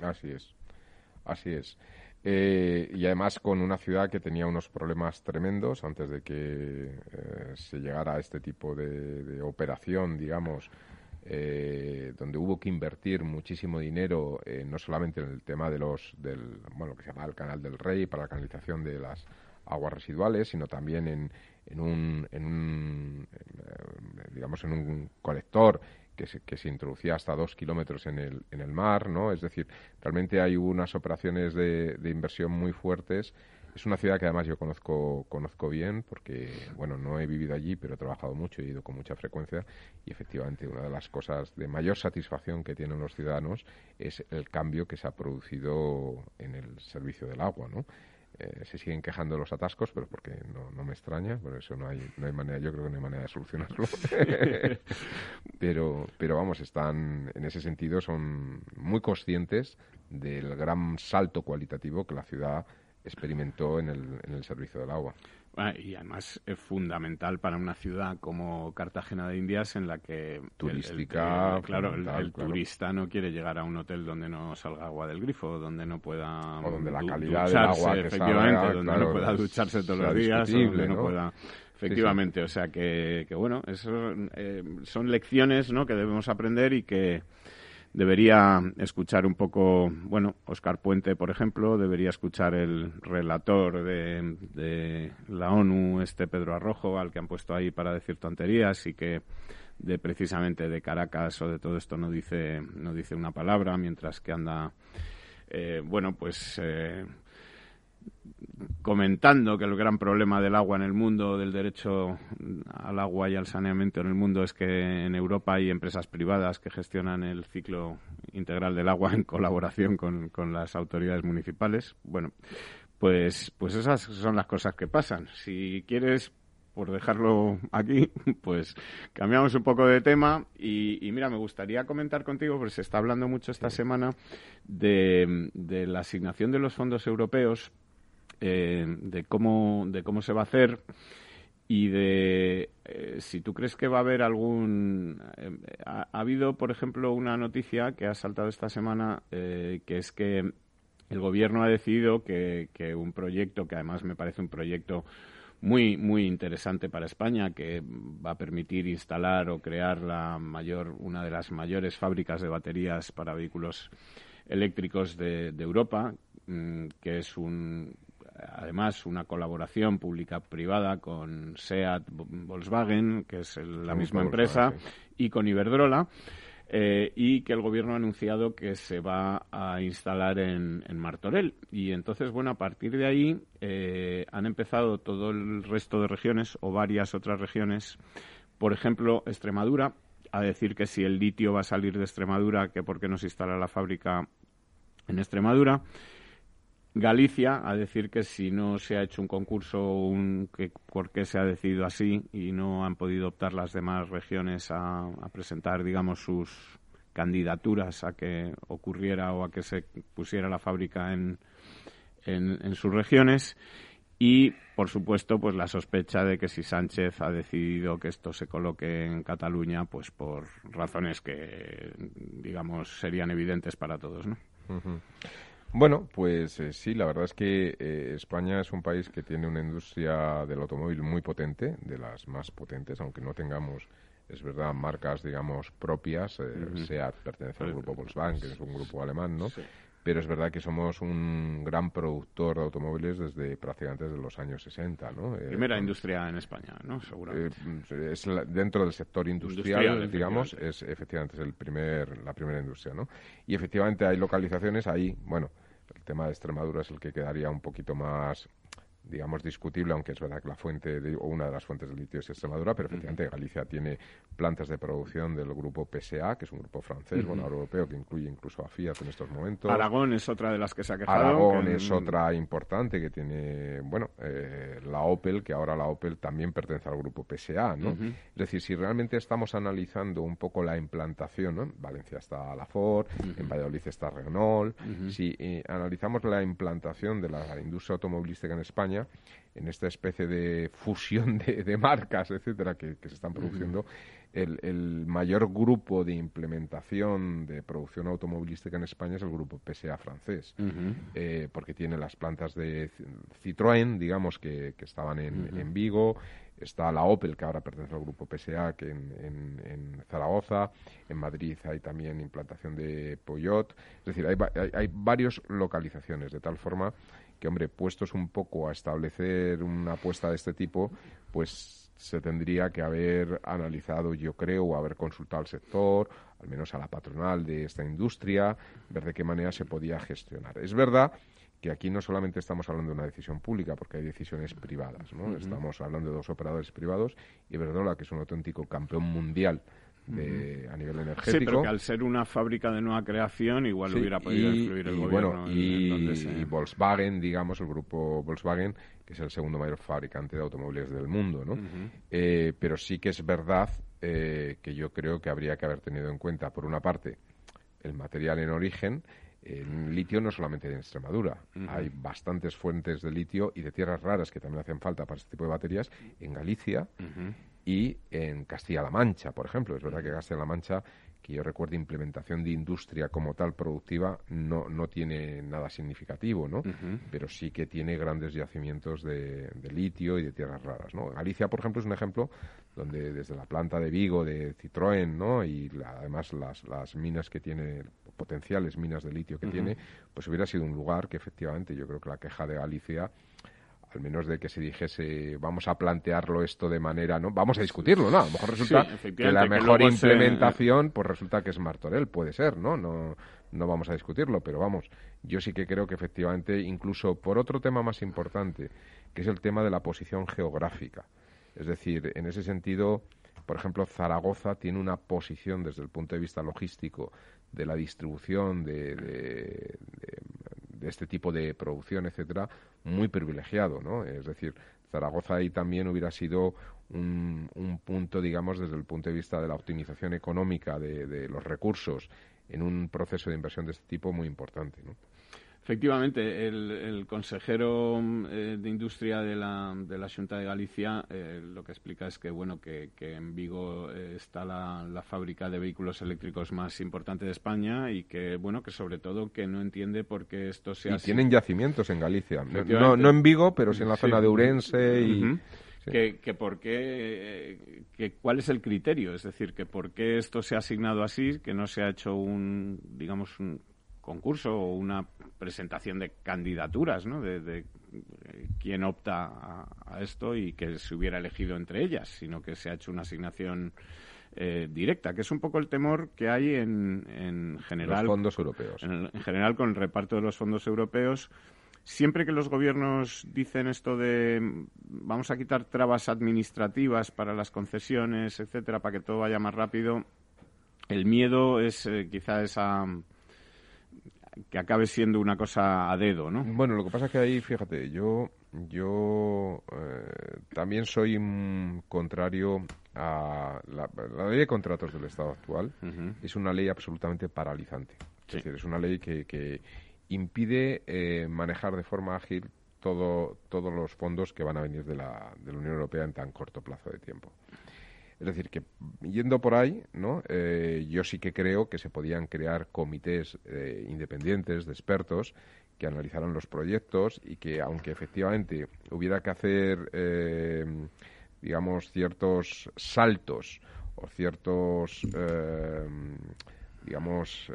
Así es, así es. y además con una ciudad que tenía unos problemas tremendos antes de que se llegara a este tipo de operación, digamos, eh, donde hubo que invertir muchísimo dinero, eh, no solamente en el tema de los, del, bueno, que se llama el Canal del Rey para la canalización de las aguas residuales, sino también en, en un, en un eh, digamos, en un colector que se, que se introducía hasta dos kilómetros en el, en el mar, ¿no? Es decir, realmente hay unas operaciones de, de inversión muy fuertes es una ciudad que además yo conozco, conozco bien porque, bueno, no he vivido allí, pero he trabajado mucho y he ido con mucha frecuencia y efectivamente una de las cosas de mayor satisfacción que tienen los ciudadanos es el cambio que se ha producido en el servicio del agua, ¿no? Eh, se siguen quejando los atascos, pero porque no, no, me extraña, por eso no hay, no hay manera, yo creo que no hay manera de solucionarlo. (laughs) pero, pero vamos, están, en ese sentido, son muy conscientes del gran salto cualitativo que la ciudad experimentó en el, en el servicio del agua. Ah, y además es fundamental para una ciudad como Cartagena de Indias en la que turística claro el, turista no quiere llegar a un hotel donde no salga agua del grifo donde no pueda o donde la calidad del agua efectivamente donde no pueda ducharse todos los días donde no, pueda efectivamente o sea que, que bueno eso eh, son lecciones no que debemos aprender y que debería escuchar un poco, bueno, Oscar Puente, por ejemplo, debería escuchar el relator de, la ONU, este Pedro Arrojo, al que han puesto ahí para decir tonterías y que de precisamente de Caracas o de todo esto no dice no dice una palabra mientras que anda eh, bueno pues eh, comentando que el gran problema del agua en el mundo, del derecho al agua y al saneamiento en el mundo, es que en Europa hay empresas privadas que gestionan el ciclo integral del agua (laughs) en colaboración con, con las autoridades municipales. Bueno, pues, pues esas son las cosas que pasan. Si quieres por dejarlo aquí, (laughs) pues cambiamos un poco de tema y, y, mira, me gustaría comentar contigo, porque se está hablando mucho esta semana de, de la asignación de los fondos europeos eh, de, cómo, de cómo se va a hacer y de eh, si tú crees que va a haber algún... Eh, ha, habido, por ejemplo, una noticia que ha saltado esta semana, que es que el gobierno ha decidido que, que, un proyecto, que además me parece un proyecto muy, muy interesante para España, que va a permitir instalar o crear la mayor, una de las mayores fábricas de baterías para vehículos eléctricos de, de Europa, mm, que es un, además una colaboración pública-privada con SEAT Volkswagen, que es la misma empresa, y con Iberdrola. Eh, y que el gobierno ha anunciado que se va a instalar en, Martorell. Y entonces, bueno, a partir de ahí eh, han empezado todo el resto de regiones o varias otras regiones, por ejemplo, Extremadura, a decir que si el litio va a salir de Extremadura, que por qué no se instala la fábrica en Extremadura. Galicia a decir que si no se ha hecho un concurso, un, que, por qué se ha decidido así y no han podido optar las demás regiones a, presentar, digamos, sus candidaturas a que ocurriera o a que se pusiera la fábrica en, en, sus regiones. Y, por supuesto, pues la sospecha de que si Sánchez ha decidido que esto se coloque en Cataluña, pues por razones que, digamos, serían evidentes para todos, ¿no? Bueno, pues eh, sí, la verdad es que eh, España es un país que tiene una industria del automóvil muy potente, de las más potentes, aunque no tengamos es verdad, marcas, digamos, propias. Eh, SEAT pertenece al grupo Volkswagen, que es un grupo alemán, ¿no? pero es verdad que somos un gran productor de automóviles desde prácticamente desde los años 60, ¿no? Eh, Primera industria en España, ¿no? Seguramente. Eh, es dentro del sector industrial, digamos, es efectivamente es el primer, la primera industria, ¿no? Y efectivamente hay localizaciones ahí, bueno, el tema de Extremadura es el que quedaría un poquito más digamos, discutible, aunque es verdad que la fuente o una de las fuentes de litio es Extremadura, pero efectivamente Galicia tiene plantas de producción del grupo PSA, que es un grupo francés, bueno, europeo, que incluye incluso a Fiat en estos momentos. Aragón es otra de las que se ha quejado. Aragón es otra importante que tiene, bueno, eh, la Opel, que ahora la Opel también pertenece al grupo PSA, ¿no? Es decir, si realmente estamos analizando un poco la implantación, ¿no? En Valencia está la Ford, en Valladolid está Renault, si eh, analizamos la implantación de la industria automovilística en España, en esta especie de fusión de, marcas, etcétera, que, se están produciendo, el, mayor grupo de implementación de producción automovilística en España es el grupo PSA francés, eh, porque tiene las plantas de Citroën, digamos, que, estaban en, Vigo, está la Opel, que ahora pertenece al grupo PSA, que en, Zaragoza, en Madrid hay también implantación de Poyot, es decir, hay, hay, hay varias localizaciones, de tal forma que, hombre, puestos un poco a establecer una apuesta de este tipo, pues se tendría que haber analizado, yo creo, o haber consultado al sector, al menos a la patronal de esta industria, ver de qué manera se podía gestionar. Es verdad que aquí no solamente estamos hablando de una decisión pública, porque hay decisiones privadas, ¿no? Estamos hablando de dos operadores privados, y Iberdrola, que es un auténtico campeón mundial a nivel energético. Sí, pero que al ser una fábrica de nueva creación igual hubiera podido influir el gobierno. y, Volkswagen, digamos, el grupo Volkswagen, que es el segundo mayor fabricante de automóviles del mundo, ¿no? Eh, pero sí que es verdad eh, que yo creo que habría que haber tenido en cuenta, por una parte, el material en origen, el litio no solamente en Extremadura, hay bastantes fuentes de litio y de tierras raras que también hacen falta para este tipo de baterías en Galicia y en Castilla-La Mancha, por ejemplo. Es verdad que Castilla-La Mancha, que yo recuerdo implementación de industria como tal productiva, no, no tiene nada significativo, ¿no? Pero sí que tiene grandes yacimientos de, litio y de tierras raras, ¿no? Galicia, por ejemplo, es un ejemplo donde desde la planta de Vigo, de Citroën, ¿no? Y además las, las minas que tiene, potenciales minas de litio que tiene, pues hubiera sido un lugar que efectivamente yo creo que la queja de Galicia al menos de que se dijese vamos a plantearlo esto de manera, ¿no? Vamos a discutirlo, ¿no? A lo mejor resulta que la mejor implementación, pues resulta que es Martorell, puede ser, ¿no? No no vamos a discutirlo, pero vamos, yo sí que creo que efectivamente, incluso por otro tema más importante, que es el tema de la posición geográfica. Es decir, en ese sentido, por ejemplo, Zaragoza tiene una posición desde el punto de vista logístico de la distribución de de este tipo de producción, etcétera, muy privilegiado, ¿no? Es decir, Zaragoza ahí también hubiera sido un, punto, digamos, desde el punto de vista de la optimización económica de, de los recursos en un proceso de inversión de este tipo muy importante, ¿no? Efectivamente, el, consejero eh, de Industria de la, de la Junta de Galicia eh, lo que explica es que bueno que, en Vigo eh, está la, fábrica de vehículos eléctricos más importante de España y que bueno que sobre todo que no entiende por qué esto se y tienen yacimientos en Galicia, no, no en Vigo, pero sí en la zona de Urense y Que, que, por qué, que cuál es el criterio, es decir, que por qué esto se ha asignado así, que no se ha hecho un, digamos, un, concurso o una presentación de candidaturas, ¿no? De, quién opta a, esto y que se hubiera elegido entre ellas, sino que se ha hecho una asignación eh, directa, que es un poco el temor que hay en, en general. Los fondos europeos. En, general, con el reparto de los fondos europeos. Siempre que los gobiernos dicen esto de vamos a quitar trabas administrativas para las concesiones, etcétera, para que todo vaya más rápido, el miedo es eh, quizá esa que acabe siendo una cosa a dedo, ¿no? Bueno, lo que pasa es que ahí, fíjate, yo yo eh, también soy contrario a la, ley de contratos del Estado actual. Es una ley absolutamente paralizante. Es decir, es una ley que, que impide eh, manejar de forma ágil todo, todos los fondos que van a venir de la, de la Unión Europea en tan corto plazo de tiempo. Es decir, que yendo por ahí, ¿no? Eh, yo sí que creo que se podían crear comités eh, independientes de expertos que analizaran los proyectos y que, aunque efectivamente hubiera que hacer, eh, digamos, ciertos saltos o ciertos, digamos,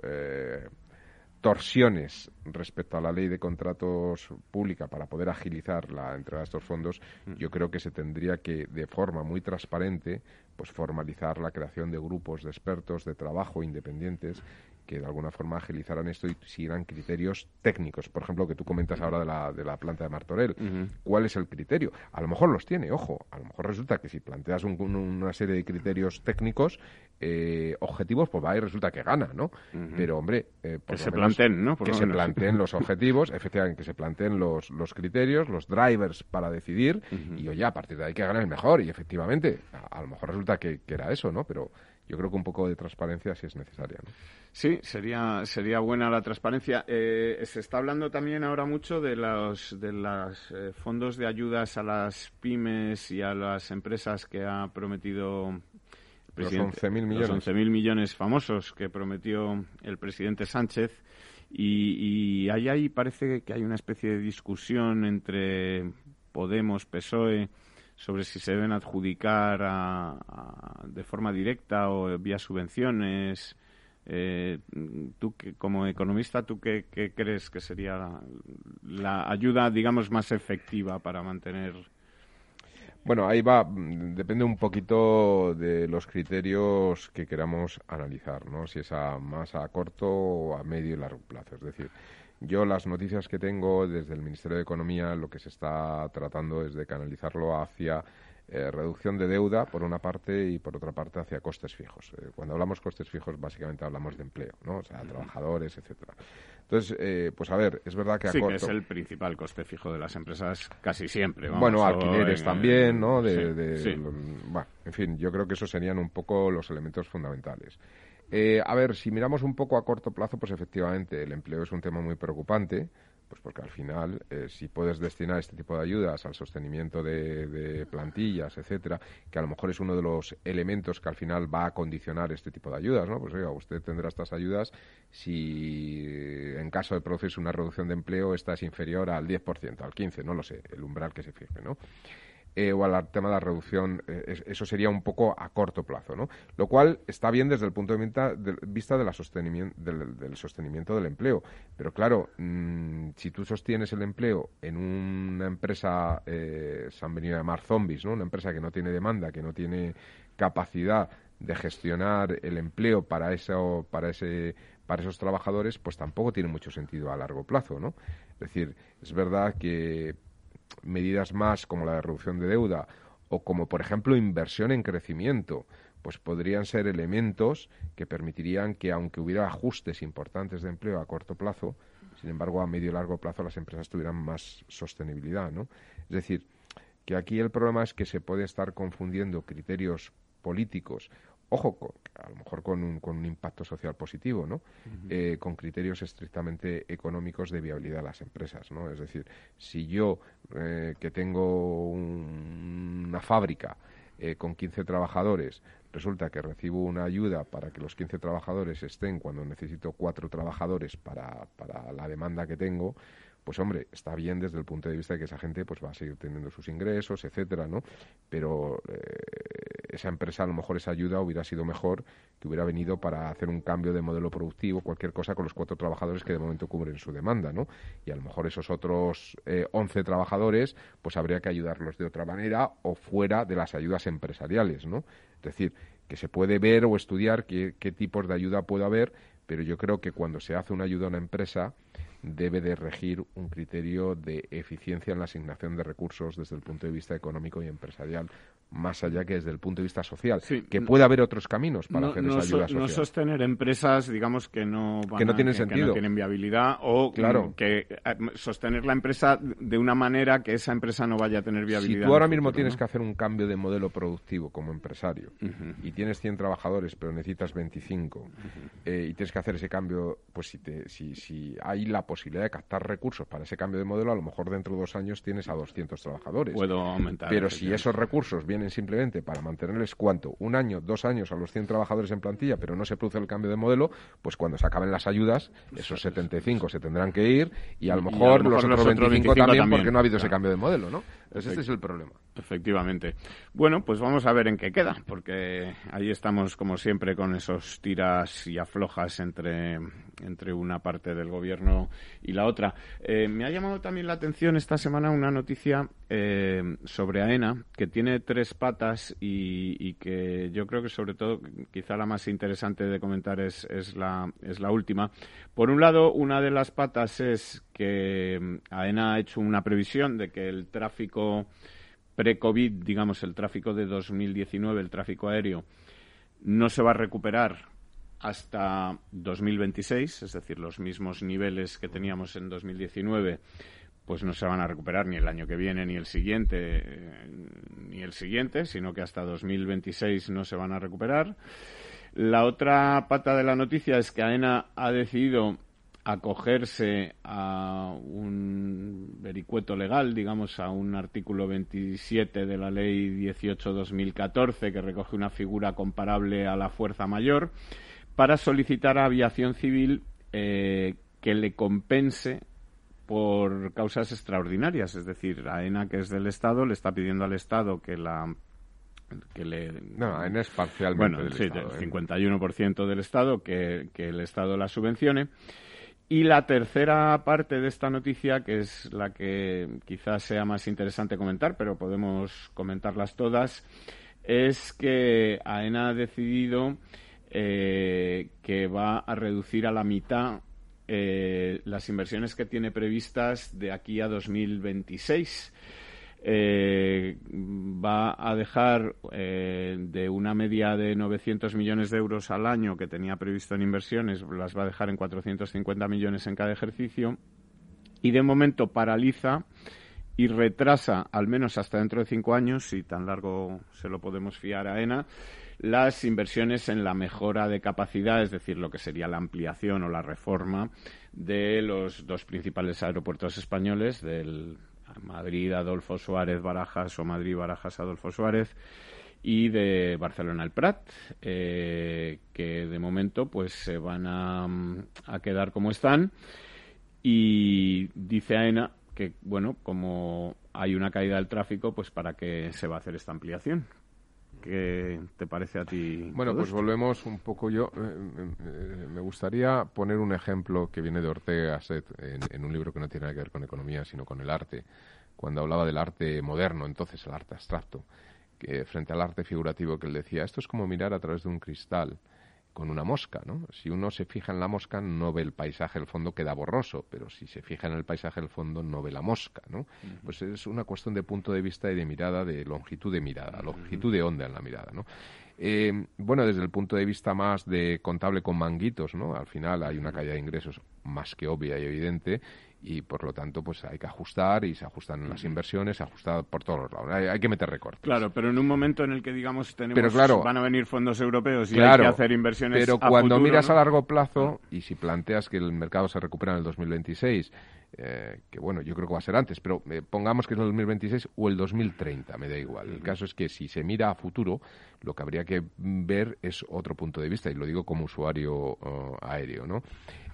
torsiones respecto a la ley de contratos pública para poder agilizar la entrega de estos fondos, mm. yo creo que se tendría que, de forma muy transparente, pues formalizar la creación de grupos de expertos de trabajo independientes que de alguna forma agilizaran esto y siguieran criterios técnicos. Por ejemplo, que tú comentas ahora de la, de la planta de Martorell. ¿Cuál es el criterio? A lo mejor los tiene, ojo. A lo mejor resulta que si planteas una serie de criterios técnicos eh, objetivos, pues va y resulta que gana, ¿no? Pero, hombre... Eh, que se planteen, ¿no? que se planteen los (laughs) objetivos, efectivamente, que se planteen los, los criterios, los drivers para decidir y, oye, a partir de ahí que gane el mejor. Y, efectivamente, a, lo mejor resulta que, que era eso, ¿no? Pero yo creo que un poco de transparencia sí es necesaria. ¿no? Sí, sería, sería buena la transparencia. Eh, se está hablando también ahora mucho de los de los eh, fondos de ayudas a las pymes y a las empresas que ha prometido el presidente. Los 11.000 millones. Los 11.000 millones famosos que prometió el presidente Sánchez. Y, y ahí, ahí parece que hay una especie de discusión entre Podemos, PSOE sobre si se deben adjudicar de forma directa o vía subvenciones. Eh, tú, como economista, ¿tú qué, crees que sería la, ayuda, digamos, más efectiva para mantener bueno, ahí va, depende un poquito de los criterios que queramos analizar, ¿no? Si es a más a corto o a medio y largo plazo. Es decir, yo las noticias que tengo desde el Ministerio de Economía, lo que se está tratando es de canalizarlo hacia eh, reducción de deuda, por una parte, y por otra parte hacia costes fijos. Eh, cuando hablamos costes fijos, básicamente hablamos de empleo, ¿no? O sea, trabajadores, etcétera. Entonces, eh, pues a ver, es verdad que a sí, que es el principal coste fijo de las empresas casi siempre. bueno, alquileres también, ¿no? De, bueno, en fin, yo creo que esos serían un poco los elementos fundamentales. Eh, a ver, si miramos un poco a corto plazo, pues efectivamente el empleo es un tema muy preocupante, pues porque al final, eh, si puedes destinar este tipo de ayudas al sostenimiento de, plantillas, etcétera, que a lo mejor es uno de los elementos que al final va a condicionar este tipo de ayudas, ¿no? Pues oiga, usted tendrá estas ayudas si en caso de producirse una reducción de empleo esta es inferior al 10%, al 15%, no lo sé, el umbral que se fije, ¿no? Eh, o al tema de la reducción, eh, eso sería un poco a corto plazo, ¿no? Lo cual está bien desde el punto de vista, de, la sostenimiento, del, sostenimiento del empleo. Pero claro, mm, si tú sostienes el empleo en una empresa, eh, se han venido a llamar zombies, ¿no? Una empresa que no tiene demanda, que no tiene capacidad de gestionar el empleo para eso, para ese para esos trabajadores, pues tampoco tiene mucho sentido a largo plazo, ¿no? Es decir, es verdad que medidas más como la de reducción de deuda o como, por ejemplo, inversión en crecimiento, pues podrían ser elementos que permitirían que, aunque hubiera ajustes importantes de empleo a corto plazo, sin embargo, a medio y largo plazo las empresas tuvieran más sostenibilidad, ¿no? Es decir, que aquí el problema es que se puede estar confundiendo criterios políticos ojo, a lo mejor con un, con un impacto social positivo, ¿no? Eh, con criterios estrictamente económicos de viabilidad de las empresas, ¿no? Es decir, si yo eh, que tengo una fábrica eh, con 15 trabajadores, resulta que recibo una ayuda para que los 15 trabajadores estén cuando necesito cuatro trabajadores para, para la demanda que tengo, pues hombre, está bien desde el punto de vista de que esa gente pues va a seguir teniendo sus ingresos, etcétera, ¿no? Pero eh, esa empresa a lo mejor esa ayuda hubiera sido mejor que hubiera venido para hacer un cambio de modelo productivo, cualquier cosa con los cuatro trabajadores que de momento cubren su demanda, ¿no? Y a lo mejor esos otros eh, 11 trabajadores, pues habría que ayudarlos de otra manera o fuera de las ayudas empresariales, ¿no? Es decir, que se puede ver o estudiar qué, qué tipos de ayuda puede haber, pero yo creo que cuando se hace una ayuda a una empresa, debe de regir un criterio de eficiencia en la asignación de recursos desde el punto de vista económico y empresarial, más allá que desde el punto de vista social. que puede haber otros caminos para hacer esa ayuda social. No sostener empresas, digamos, que no, que no tienen sentido. no tienen viabilidad o claro. que eh, sostener la empresa de una manera que esa empresa no vaya a tener viabilidad. Si tú ahora mismo tienes que hacer un cambio de modelo productivo como empresario y tienes 100 trabajadores pero necesitas 25 eh, y tienes que hacer ese cambio, pues si, te, si, si hay la posibilidad de captar recursos para ese cambio de modelo, a lo mejor dentro de dos años tienes a 200 trabajadores. Puedo aumentar. Pero si esos recursos vienen simplemente para mantenerles cuánto, un año, dos años a los 100 trabajadores en plantilla, pero no se produce el cambio de modelo, pues cuando se acaben las ayudas, esos 75 se tendrán que ir y a lo mejor, los, otros 25, también, porque no ha habido ese cambio de modelo, ¿no? Pues este es el problema. Efectivamente. Bueno, pues vamos a ver en qué queda, porque ahí estamos, como siempre, con esos tiras y aflojas entre, entre una parte del gobierno y la otra. Eh, me ha llamado también la atención esta semana una noticia eh, sobre AENA, que tiene tres patas y, que yo creo que, sobre todo, quizá la más interesante de comentar es, es, la, es la última. Por un lado, una de las patas es que AENA ha hecho una previsión de que el tráfico pre-COVID, digamos, el tráfico de 2019, el tráfico aéreo, no se va a recuperar hasta 2026, es decir, los mismos niveles que teníamos en 2019, pues no se van a recuperar ni el año que viene, ni el siguiente, eh, ni el siguiente, sino que hasta 2026 no se van a recuperar. La otra pata de la noticia es que AENA ha decidido acogerse a un vericueto legal, digamos, a un artículo 27 de la Ley 18-2014 que recoge una figura comparable a la fuerza mayor, para solicitar a aviación civil eh, que le compense por causas extraordinarias. Es decir, AENA, que es del Estado, le está pidiendo al Estado que la que le no AENA es parcialmente del Estado, el 51% ¿eh? del Estado que, que el Estado la subvencione y la tercera parte de esta noticia, que es la que quizás sea más interesante comentar, pero podemos comentarlas todas, es que AENA ha decidido eh, que va a reducir a la mitad eh, las inversiones que tiene previstas de aquí a 2026 eh, va a dejar eh, de una media de 900 millones de euros al año que tenía previsto en inversiones, las va a dejar en 450 millones en cada ejercicio y de momento paraliza y retrasa, al menos hasta dentro de cinco años, si tan largo se lo podemos fiar a ENA, las inversiones en la mejora de capacidad, es decir, lo que sería la ampliación o la reforma de los dos principales aeropuertos españoles, del Madrid Adolfo Suárez Barajas o Madrid Barajas Adolfo Suárez y de Barcelona el Prat, eh, que de momento pues se van a, a, quedar como están. Y dice AENA que, bueno, como hay una caída del tráfico, pues para qué se va a hacer esta ampliación. ¿Qué te parece a ti? Bueno, pues volvemos un poco yo. Eh, eh, me gustaría poner un ejemplo que viene de Ortega Gasset en, en, un libro que no tiene nada que ver con economía, sino con el arte, cuando hablaba del arte moderno, entonces el arte abstracto, que frente al arte figurativo que él decía, esto es como mirar a través de un cristal con una mosca, ¿no? Si uno se fija en la mosca no ve el paisaje, el fondo queda borroso, pero si se fija en el paisaje, el fondo no ve la mosca, ¿no? Pues es una cuestión de punto de vista y de mirada, de longitud de mirada, longitud de onda en la mirada, ¿no? Eh, bueno, desde el punto de vista más de contable con manguitos, ¿no? Al final hay una caída de ingresos más que obvia y evidente y por lo tanto pues hay que ajustar y se ajustan las inversiones, se ajusta por todos los lados. Hay, que meter recortes. Claro, pero en un momento en el que digamos tenemos van a venir fondos europeos y hay que hacer inversiones Pero cuando miras a largo plazo y si planteas que el mercado se recupera en el 2026 eh, que bueno, yo creo que va a ser antes, pero eh, pongamos que es el 2026 o el 2030, me da igual. El caso es que si se mira a futuro, lo que habría que ver es otro punto de vista, y lo digo como usuario uh, aéreo, ¿no?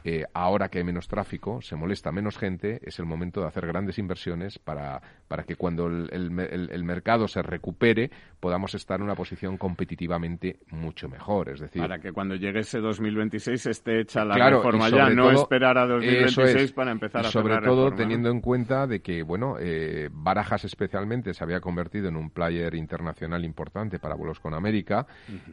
Eh, ahora que hay menos tráfico, se molesta menos gente, es el momento de hacer grandes inversiones para, para que cuando el, el, mercado se recupere podamos estar en una posición competitivamente mucho mejor. Es decir, para que cuando llegue ese 2026 esté hecha la reforma ya, no esperar a 2026 para empezar a hacer Sobre todo teniendo en cuenta de que, bueno, eh, Barajas especialmente se había convertido en un player internacional importante para vuelos con América,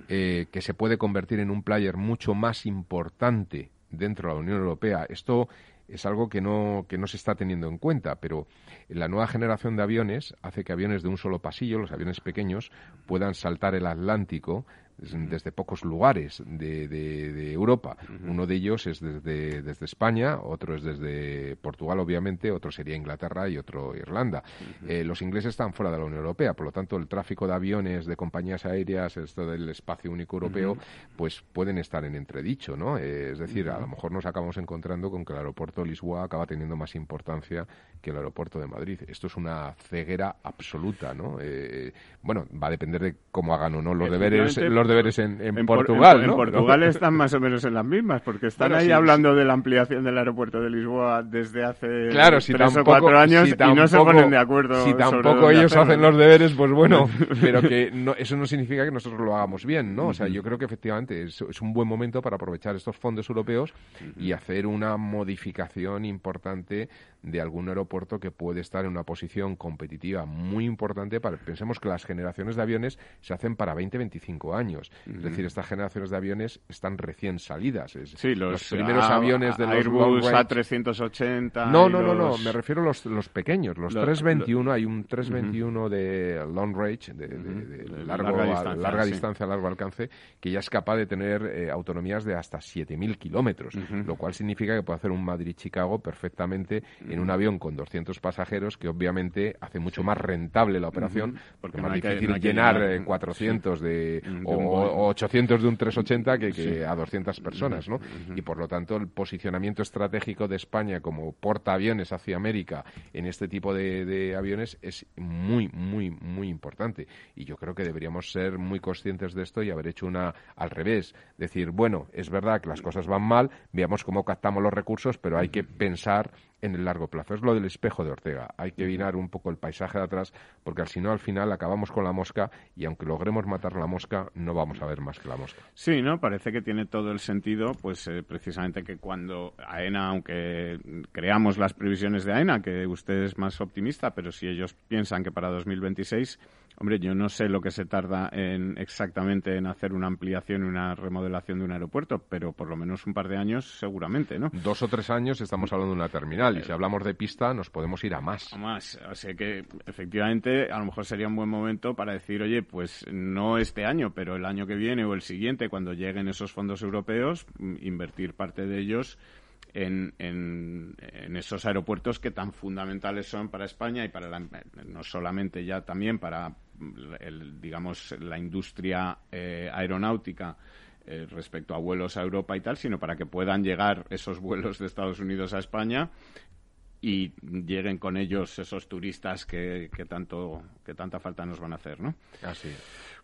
eh, que se puede convertir en un player mucho más importante dentro de la Unión Europea. Esto es algo que no, que no se está teniendo en cuenta, pero la nueva generación de aviones hace que aviones de un solo pasillo, los aviones pequeños, puedan saltar el Atlántico desde pocos lugares de, de, Europa. Uno de ellos es desde, desde, España, otro es desde Portugal, obviamente, otro sería Inglaterra y otro Irlanda. Eh, los ingleses están fuera de la Unión Europea, por lo tanto, el tráfico de aviones, de compañías aéreas, esto del espacio único europeo, pues pueden estar en entredicho, ¿no? Eh, es decir, a lo mejor nos acabamos encontrando con que el aeropuerto de Lisboa acaba teniendo más importancia que el aeropuerto de Madrid. Esto es una ceguera absoluta, ¿no? Eh, bueno, va a depender de cómo hagan o no los deberes, los deberes en, Portugal. En, Portugal (laughs) están más o menos en las mismas, porque están ahí hablando de la ampliación del aeropuerto de Lisboa desde hace claro, tres o cuatro años y no se ponen de acuerdo. Si tampoco ellos hacen los deberes, pues bueno, (laughs) pero que no, eso no significa que nosotros lo hagamos bien, ¿no? O sea, yo creo que efectivamente es, un buen momento para aprovechar estos fondos europeos y hacer una modificación importante de algún aeropuerto que puede estar en una posición competitiva muy importante. Para, pensemos que las generaciones de aviones se hacen para 20, 25 años. Es decir, estas generaciones de aviones están recién salidas. sí, los, primeros aviones de los Airbus A380. No, no, no, no, me refiero a los, los pequeños. Los, 321, hay un 321 de long range, de, larga, distancia, largo alcance, que ya es capaz de tener eh, autonomías de hasta 7.000 kilómetros, lo cual significa que puede hacer un Madrid-Chicago perfectamente en un avión con 200 pasajeros, que obviamente hace mucho más rentable la operación, porque es más difícil llenar 400 de, o, 800 de un 380 que, que a 200 personas, ¿no? Y por lo tanto el posicionamiento estratégico de España como portaaviones hacia América en este tipo de, de aviones es muy, muy, muy importante. Y yo creo que deberíamos ser muy conscientes de esto y haber hecho una al revés. Decir, bueno, es verdad que las cosas van mal, veamos cómo captamos los recursos, pero hay que pensar en el largo plazo. Es lo del espejo de Ortega. Hay que vinar un poco el paisaje de atrás porque si no al final acabamos con la mosca y aunque logremos matar la mosca no vamos a ver más que la mosca. Sí, ¿no? Parece que tiene todo el sentido pues eh, precisamente que cuando AENA, aunque creamos las previsiones de AENA, que usted es más optimista, pero si ellos piensan que para 2026 Hombre, yo no sé lo que se tarda en, exactamente en hacer una ampliación y una remodelación de un aeropuerto, pero por lo menos un par de años seguramente, ¿no? Dos o tres años estamos hablando de una terminal y si hablamos de pista nos podemos ir a más. A más. O sea que efectivamente a lo mejor sería un buen momento para decir, oye, pues no este año, pero el año que viene o el siguiente, cuando lleguen esos fondos europeos, invertir parte de ellos en, en, esos aeropuertos que tan fundamentales son para España y para la, no solamente ya también para el, digamos la industria eh, aeronáutica eh, respecto a vuelos a Europa y tal, sino para que puedan llegar esos vuelos de Estados Unidos a España y lleguen con ellos esos turistas que, que tanto que tanta falta nos van a hacer, ¿no? Así.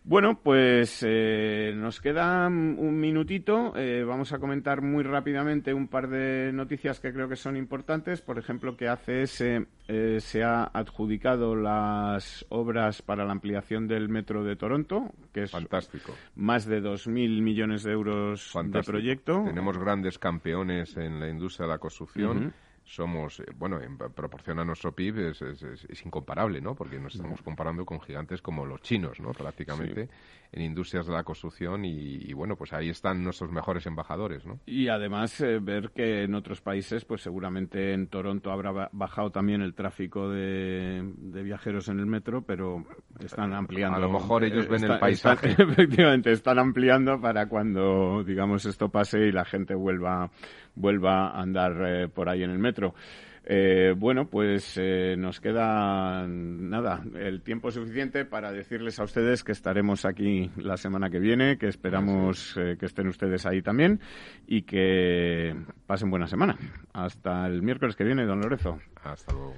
Bueno, pues eh, nos queda un minutito. Eh, vamos a comentar muy rápidamente un par de noticias que creo que son importantes. Por ejemplo, que ACS eh, se ha adjudicado las obras para la ampliación del metro de Toronto, que es fantástico. Más de 2.000 millones de euros de proyecto. Tenemos grandes campeones en la industria de la construcción somos, eh, bueno, en proporción a nuestro PIB es, es, incomparable, ¿no? Porque nos estamos comparando con gigantes como los chinos, ¿no? Prácticamente en industrias de la construcción y, bueno, pues ahí están nuestros mejores embajadores, ¿no? Y además eh, ver que en otros países, pues seguramente en Toronto habrá bajado también el tráfico de, viajeros en el metro, pero están ampliando. A lo mejor ellos ven el paisaje. (laughs) efectivamente, están ampliando para cuando, digamos, esto pase y la gente vuelva vuelva a andar eh, por ahí en el metro. Eh, bueno, pues eh, nos queda nada, el tiempo suficiente para decirles a ustedes que estaremos aquí la semana que viene, que esperamos que estén ustedes ahí también y que pasen buena semana. Hasta el miércoles que viene, don Lorenzo. Hasta luego.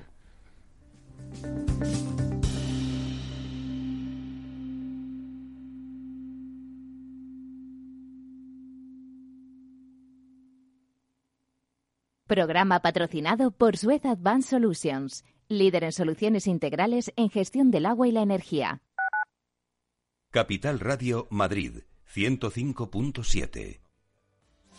Programa patrocinado por Suez Advanced Solutions, líder en soluciones integrales en gestión del agua y la energía. Capital Radio Madrid, 105.7.